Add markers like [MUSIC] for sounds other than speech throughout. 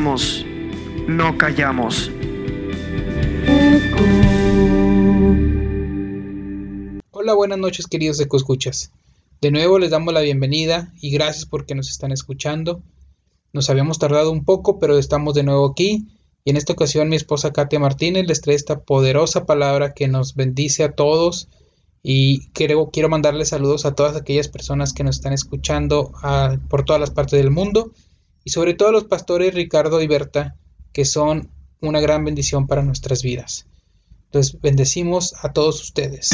no callamos. Hola, buenas noches queridos escuchas. De nuevo les damos la bienvenida y gracias porque nos están escuchando. Nos habíamos tardado un poco, pero estamos de nuevo aquí y en esta ocasión mi esposa Katia Martínez les trae esta poderosa palabra que nos bendice a todos y quiero, quiero mandarles saludos a todas aquellas personas que nos están escuchando ah, por todas las partes del mundo y sobre todo a los pastores Ricardo y Berta que son una gran bendición para nuestras vidas. Les bendecimos a todos ustedes.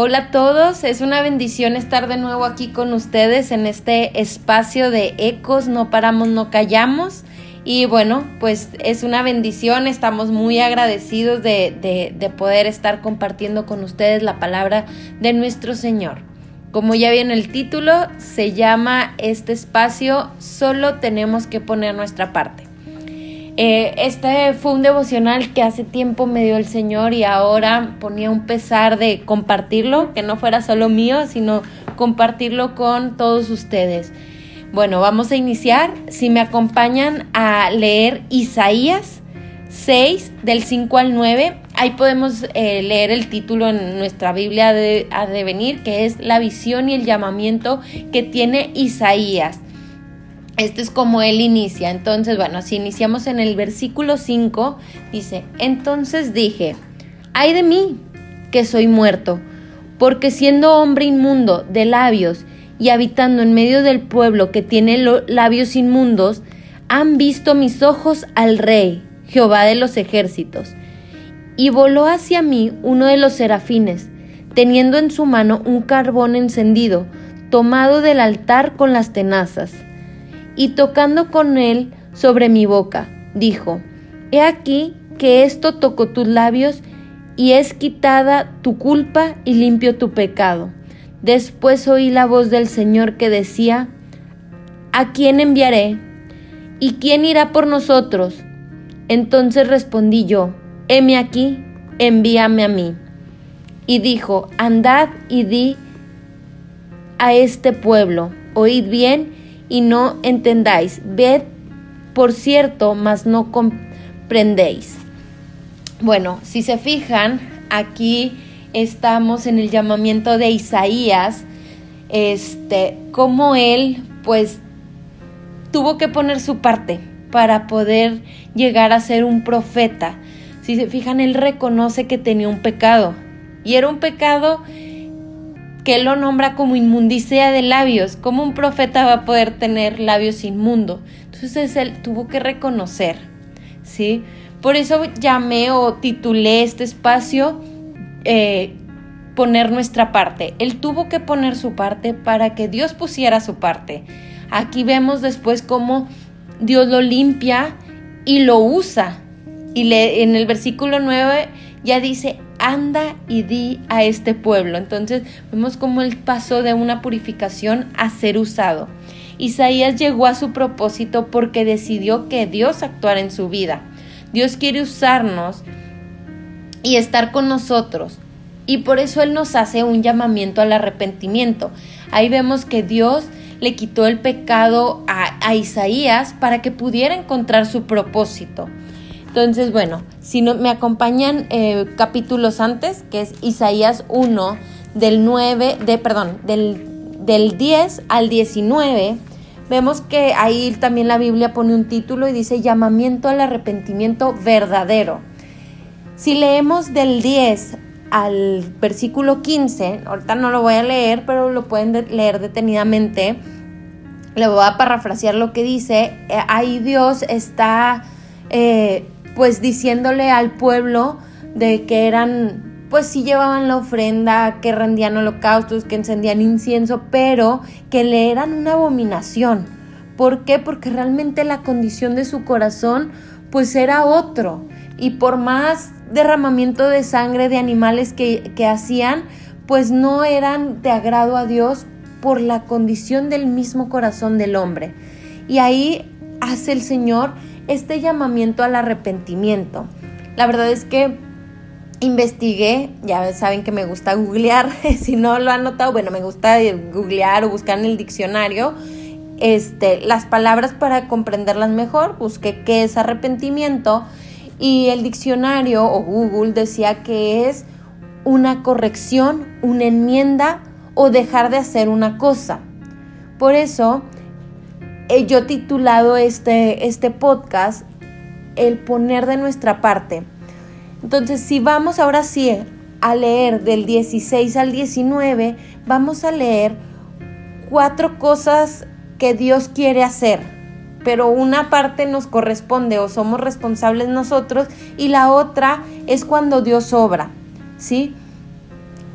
Hola a todos, es una bendición estar de nuevo aquí con ustedes en este espacio de ecos, no paramos, no callamos. Y bueno, pues es una bendición, estamos muy agradecidos de, de, poder estar compartiendo con ustedes la palabra de nuestro Señor. Como ya viene el título, se llama este espacio Solo tenemos que poner nuestra parte. Eh, este fue un devocional que hace tiempo me dio el Señor y ahora ponía un pesar de compartirlo, que no fuera solo mío, sino compartirlo con todos ustedes. Bueno, vamos a iniciar. Si me acompañan a leer Isaías 6 del 5 al 9, ahí podemos eh, leer el título en nuestra Biblia de, a devenir, que es la visión y el llamamiento que tiene Isaías. Este es como él inicia. Entonces, bueno, si iniciamos en el versículo 5, dice, entonces dije, ay de mí, que soy muerto, porque siendo hombre inmundo de labios y habitando en medio del pueblo que tiene labios inmundos, han visto mis ojos al rey, Jehová de los ejércitos. Y voló hacia mí uno de los serafines, teniendo en su mano un carbón encendido, tomado del altar con las tenazas y tocando con él sobre mi boca, dijo, He aquí que esto tocó tus labios y es quitada tu culpa y limpio tu pecado. Después oí la voz del Señor que decía, ¿A quién enviaré? ¿Y quién irá por nosotros? Entonces respondí yo, heme aquí, envíame a mí. Y dijo, andad y di a este pueblo, oíd bien y no entendáis. Ved, por cierto, mas no comprendéis. Bueno, si se fijan, aquí estamos en el llamamiento de Isaías, este, como él, pues, tuvo que poner su parte para poder llegar a ser un profeta. Si se fijan, él reconoce que tenía un pecado. Y era un pecado que él lo nombra como inmundicia de labios. ¿Cómo un profeta va a poder tener labios inmundos? Entonces él tuvo que reconocer, ¿sí? Por eso llamé o titulé este espacio eh, poner nuestra parte. Él tuvo que poner su parte para que Dios pusiera su parte. Aquí vemos después cómo Dios lo limpia y lo usa. Y en el versículo 9 ya dice, anda y di a este pueblo. Entonces vemos cómo él pasó de una purificación a ser usado. Isaías llegó a su propósito porque decidió que Dios actuara en su vida. Dios quiere usarnos y estar con nosotros. Y por eso Él nos hace un llamamiento al arrepentimiento. Ahí vemos que Dios le quitó el pecado a Isaías para que pudiera encontrar su propósito. Entonces, bueno, si no, me acompañan eh, capítulos antes, que es Isaías 1, del 9, de, perdón, del, del 10 al 19, vemos que ahí también la Biblia pone un título y dice llamamiento al arrepentimiento verdadero. Si leemos del 10 al versículo 15, ahorita no lo voy a leer, pero lo pueden leer detenidamente, le voy a parafrasear lo que dice, eh, ahí Dios está eh, pues diciéndole al pueblo de que eran, pues sí llevaban la ofrenda, que rendían holocaustos, que encendían incienso, pero que le eran una abominación. ¿Por qué? Porque realmente la condición de su corazón pues era otro. Y por más derramamiento de sangre de animales que, que hacían, pues no eran de agrado a Dios por la condición del mismo corazón del hombre. Y ahí hace el Señor este llamamiento al arrepentimiento. La verdad es que investigué, ya saben que me gusta googlear, [LAUGHS] si no lo han notado, bueno, me gusta googlear o buscar en el diccionario este, las palabras para comprenderlas mejor, busqué qué es arrepentimiento y el diccionario o Google decía que es una corrección, una enmienda o dejar de hacer una cosa. Por eso he yo titulado este, este podcast El poner de nuestra parte. Entonces, si vamos ahora sí a leer del 16 al 19, vamos a leer cuatro cosas que Dios quiere hacer, pero una parte nos corresponde o somos responsables nosotros y la otra es cuando Dios obra, ¿sí?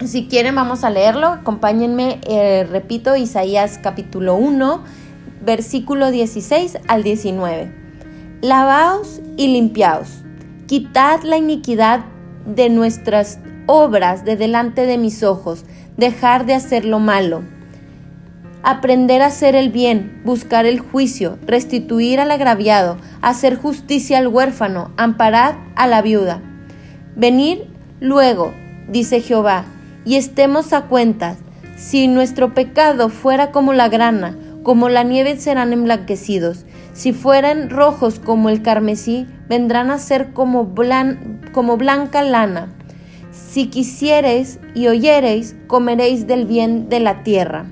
Si quieren vamos a leerlo, acompáñenme, eh, repito, Isaías capítulo 1, versículo 16 al 19. Lavaos y limpiaos Quitad la iniquidad de nuestras obras de delante de mis ojos, dejar de hacer lo malo. Aprender a hacer el bien, buscar el juicio, restituir al agraviado, hacer justicia al huérfano, amparar a la viuda. Venir luego, dice Jehová, y estemos a cuentas. Si nuestro pecado fuera como la grana, como la nieve serán emblanquecidos. Si fueran rojos como el carmesí, vendrán a ser como, como blanca lana. Si quisiereis y oyereis, comeréis del bien de la tierra.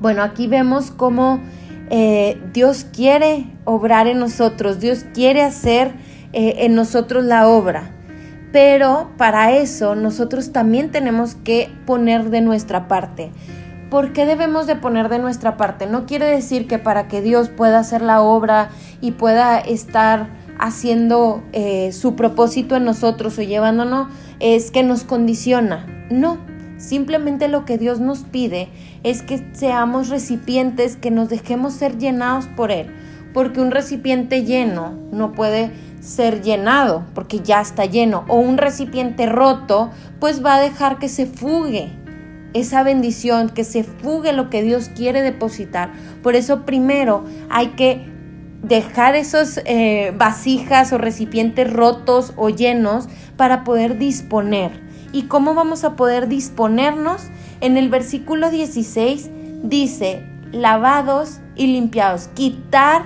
Bueno, aquí vemos cómo eh, Dios quiere obrar en nosotros, Dios quiere hacer eh, en nosotros la obra. Pero para eso nosotros también tenemos que poner de nuestra parte. ¿Por qué debemos de poner de nuestra parte? No quiere decir que para que Dios pueda hacer la obra y pueda estar haciendo eh, su propósito en nosotros o llevándonos, es que nos condiciona. No, simplemente lo que Dios nos pide es que seamos recipientes, que nos dejemos ser llenados por Él. Porque un recipiente lleno no puede ser llenado porque ya está lleno. O un recipiente roto pues va a dejar que se fugue esa bendición, que se fugue lo que Dios quiere depositar. Por eso primero hay que dejar esos eh, vasijas o recipientes rotos o llenos para poder disponer. ¿Y cómo vamos a poder disponernos? En el versículo 16 dice, lavados y limpiados, quitar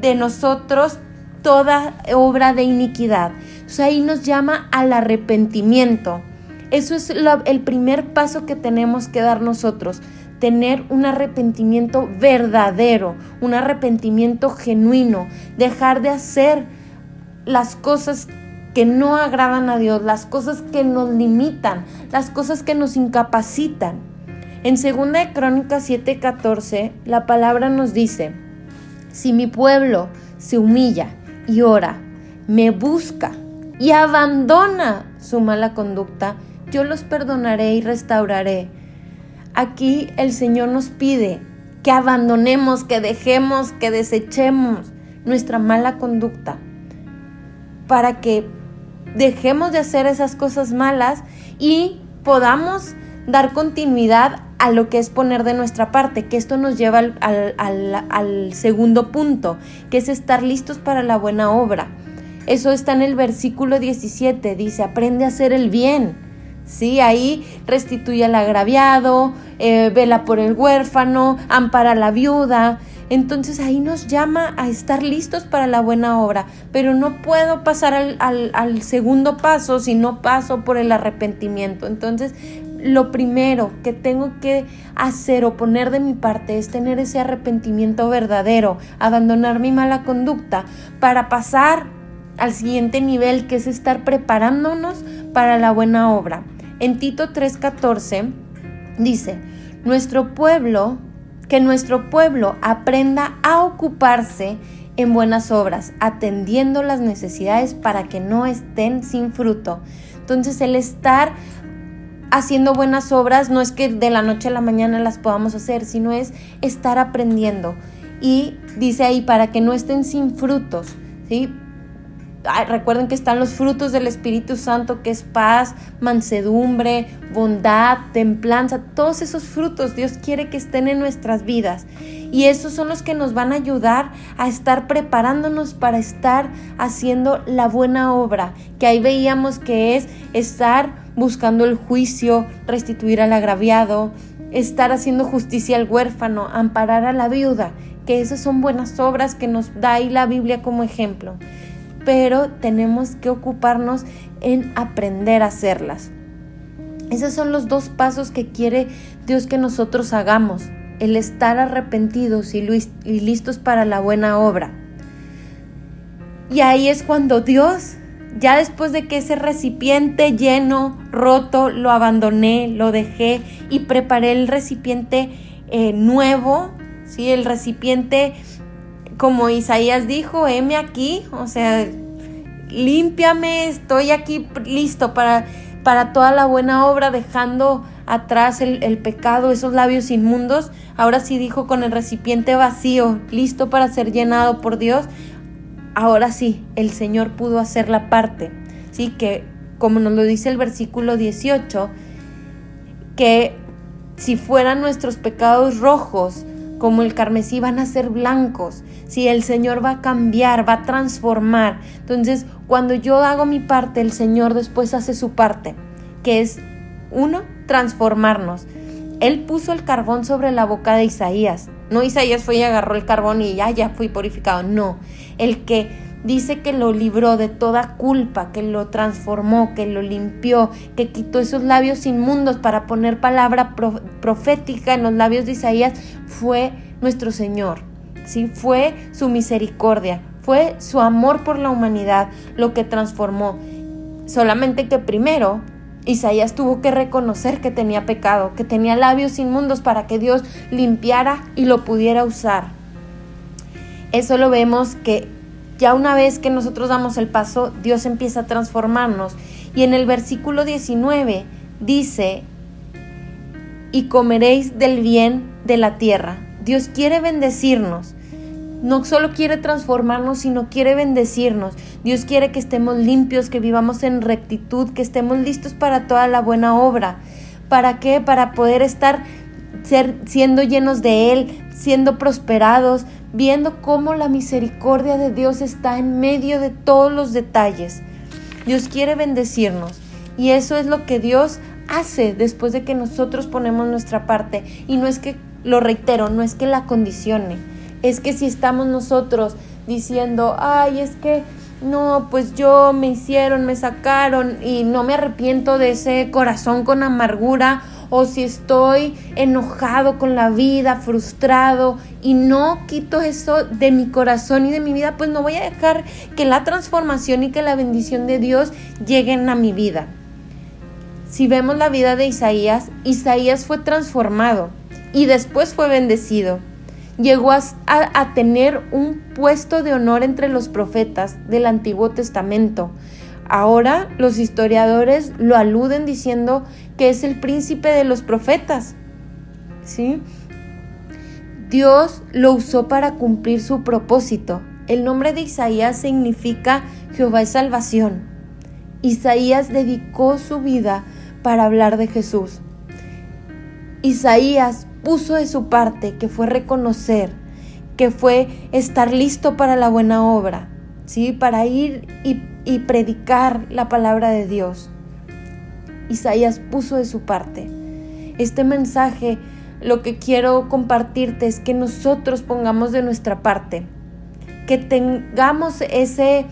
de nosotros toda obra de iniquidad. O sea, ahí nos llama al arrepentimiento. Eso es el primer paso que tenemos que dar nosotros, tener un arrepentimiento verdadero, un arrepentimiento genuino, dejar de hacer las cosas que no agradan a Dios, las cosas que nos limitan, las cosas que nos incapacitan. En 2 de Crónicas 7:14, la palabra nos dice, si mi pueblo se humilla y ora, me busca y abandona su mala conducta, yo los perdonaré y restauraré. Aquí el Señor nos pide que abandonemos, que dejemos, que desechemos nuestra mala conducta para que dejemos de hacer esas cosas malas y podamos dar continuidad a lo que es poner de nuestra parte, que esto nos lleva al, al, segundo punto, que es estar listos para la buena obra. Eso está en el versículo 17, dice, aprende a hacer el bien. ¿Sí? Ahí restituye al agraviado, eh, vela por el huérfano, ampara a la viuda. Entonces ahí nos llama a estar listos para la buena obra, pero no puedo pasar al, al segundo paso si no paso por el arrepentimiento. Entonces lo primero que tengo que hacer o poner de mi parte es tener ese arrepentimiento verdadero, abandonar mi mala conducta para pasar al siguiente nivel que es estar preparándonos para la buena obra. En Tito 3:14 dice, nuestro pueblo, que nuestro pueblo aprenda a ocuparse en buenas obras, atendiendo las necesidades para que no estén sin fruto. Entonces el estar haciendo buenas obras no es que de la noche a la mañana las podamos hacer, sino es estar aprendiendo. Y dice ahí, para que no estén sin frutos, ¿sí? Recuerden que están los frutos del Espíritu Santo, que es paz, mansedumbre, bondad, templanza. Todos esos frutos Dios quiere que estén en nuestras vidas. Y esos son los que nos van a ayudar a estar preparándonos para estar haciendo la buena obra, que ahí veíamos que es estar buscando el juicio, restituir al agraviado, estar haciendo justicia al huérfano, amparar a la viuda, que esas son buenas obras que nos da ahí la Biblia como ejemplo pero tenemos que ocuparnos en aprender a hacerlas. Esos son los dos pasos que quiere Dios que nosotros hagamos, el estar arrepentidos y, listos para la buena obra. Y ahí es cuando Dios, ya después de que ese recipiente lleno, roto, lo abandoné, lo dejé y preparé el recipiente eh, nuevo, ¿sí? el recipiente como Isaías dijo, heme aquí, o sea, límpiame, estoy aquí listo para, para toda la buena obra, dejando atrás el, el, pecado, esos labios inmundos. Ahora sí dijo con el recipiente vacío, listo para ser llenado por Dios. Ahora sí, el Señor pudo hacer la parte. Sí, que como nos lo dice el versículo 18, que si fueran nuestros pecados rojos, como el carmesí van a ser blancos. Si el Señor va a cambiar, va a transformar. Entonces, cuando yo hago mi parte, el Señor después hace su parte, que es, uno, transformarnos. Él puso el carbón sobre la boca de Isaías. No Isaías fue y agarró el carbón y ya, ya fui purificado. No, el que dice que lo libró de toda culpa, que lo transformó, que lo limpió, que quitó esos labios inmundos para poner palabra profética en los labios de Isaías, fue nuestro Señor. ¿Sí? Fue su misericordia, fue su amor por la humanidad lo que transformó. Solamente que primero Isaías tuvo que reconocer que tenía pecado, que tenía labios inmundos para que Dios limpiara y lo pudiera usar. Eso lo vemos que ya una vez que nosotros damos el paso, Dios empieza a transformarnos. Y en el versículo 19 dice, y comeréis del bien de la tierra. Dios quiere bendecirnos. No solo quiere transformarnos, sino quiere bendecirnos. Dios quiere que estemos limpios, que vivamos en rectitud, que estemos listos para toda la buena obra. ¿Para qué? Para poder estar ser, siendo llenos de Él, siendo prosperados, viendo cómo la misericordia de Dios está en medio de todos los detalles. Dios quiere bendecirnos y eso es lo que Dios hace después de que nosotros ponemos nuestra parte. Y no es que, lo reitero, no es que la condicione, es que si estamos nosotros diciendo, ay, es que no, pues yo me hicieron, me sacaron y no me arrepiento de ese corazón con amargura o si estoy enojado con la vida, frustrado y no quito eso de mi corazón y de mi vida, pues no voy a dejar que la transformación y que la bendición de Dios lleguen a mi vida. Si vemos la vida de Isaías, Isaías fue transformado y después fue bendecido. Llegó a, a tener un puesto de honor entre los profetas del Antiguo Testamento. Ahora los historiadores lo aluden diciendo que es el príncipe de los profetas. ¿Sí? Dios lo usó para cumplir su propósito. El nombre de Isaías significa Jehová es salvación. Isaías dedicó su vida para hablar de Jesús. Isaías puso de su parte, que fue reconocer, que fue estar listo para la buena obra, ¿sí? Para ir y y predicar la palabra de Dios. Isaías puso de su parte. Este mensaje lo que quiero compartirte es que nosotros pongamos de nuestra parte, que tengamos ese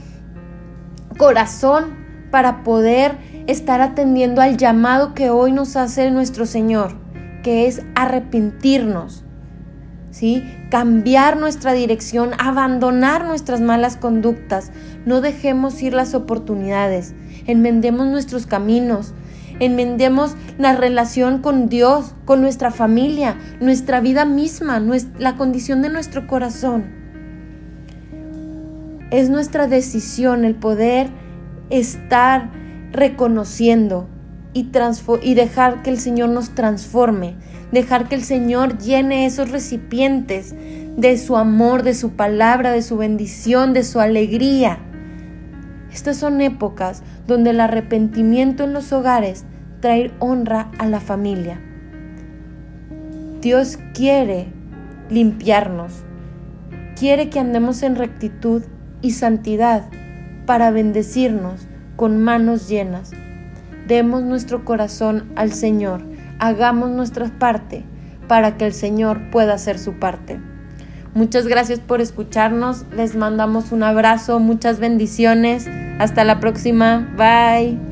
corazón para poder estar atendiendo al llamado que hoy nos hace nuestro Señor, que es arrepentirnos, ¿sí? Cambiar nuestra dirección, abandonar nuestras malas conductas. No dejemos ir las oportunidades. Enmendemos nuestros caminos. Enmendemos la relación con Dios, con nuestra familia, nuestra vida misma, la condición de nuestro corazón. Es nuestra decisión el poder estar reconociendo y, dejar que el Señor nos transforme, dejar que el Señor llene esos recipientes de su amor, de su palabra, de su bendición, de su alegría. Estas son épocas donde el arrepentimiento en los hogares trae honra a la familia. Dios quiere limpiarnos, quiere que andemos en rectitud y santidad para bendecirnos con manos llenas. Demos nuestro corazón al Señor, hagamos nuestra parte para que el Señor pueda hacer su parte. Muchas gracias por escucharnos, les mandamos un abrazo, muchas bendiciones, hasta la próxima, bye.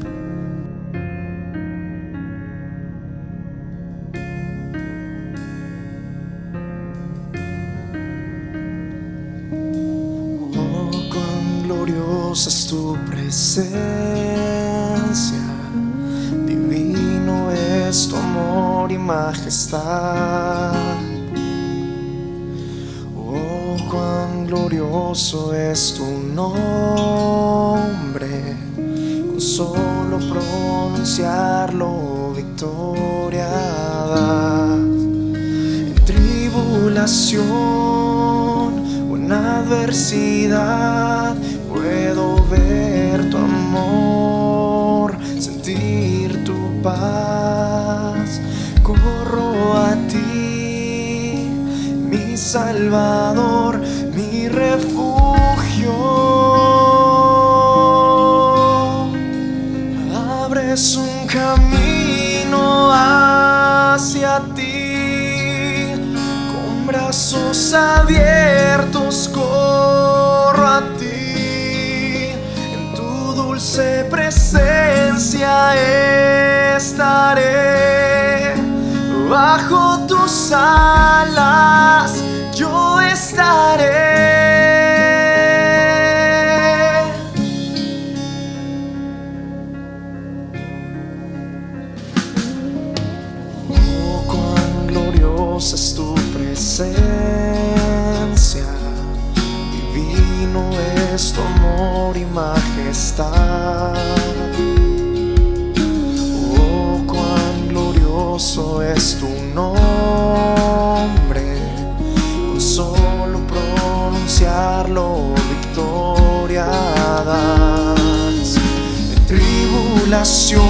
Glorioso es tu nombre, con solo pronunciarlo victoria da. En tribulación o en adversidad puedo ver tu amor, sentir tu paz. Corro a ti, mi Salvador, refugio. Abres un camino hacia ti, con brazos abiertos corro a ti, en tu dulce presencia estaré, bajo tus alas yo Oh, cuán gloriosa es tu presencia, divino es tu amor y majestad. Oh, cuán glorioso es tu nombre, pronunciarlo victoria das. En tribulación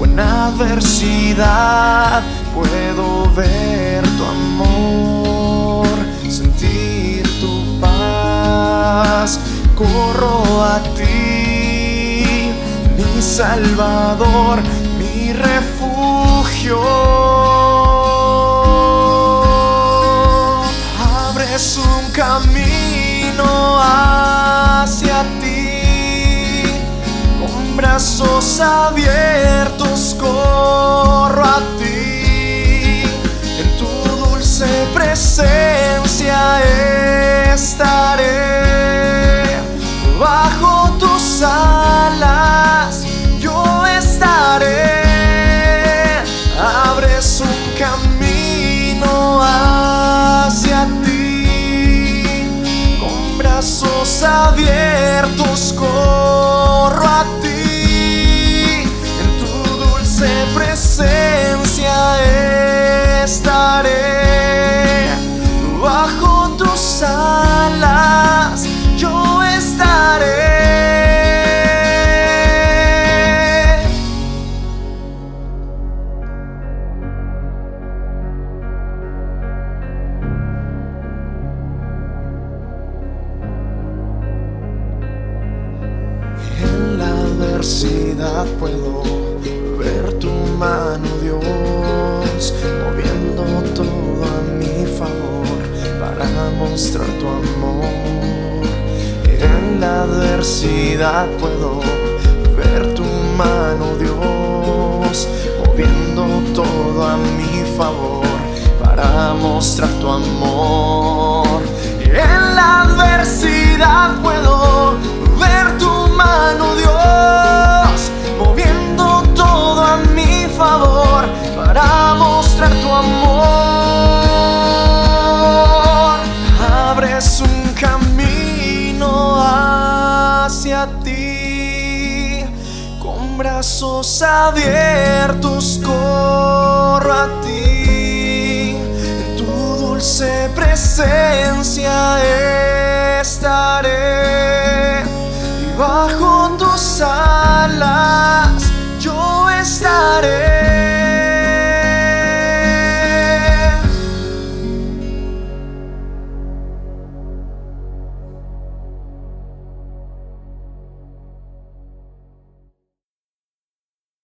o en adversidad puedo ver tu amor, sentir tu paz. Corro a ti, mi Salvador, mi refugio. Un camino hacia ti, con brazos abiertos corro a ti, en tu dulce presencia estaré, puedo ver tu mano, Dios, moviendo todo a mi favor para mostrar tu amor. En la adversidad puedo ver tu mano, Dios, moviendo todo a mi favor para mostrar tu amor. En la adversidad puedo ver tu mano, Dios, brazos abiertos corro a ti, en tu dulce presencia estaré y bajo tus alas yo estaré.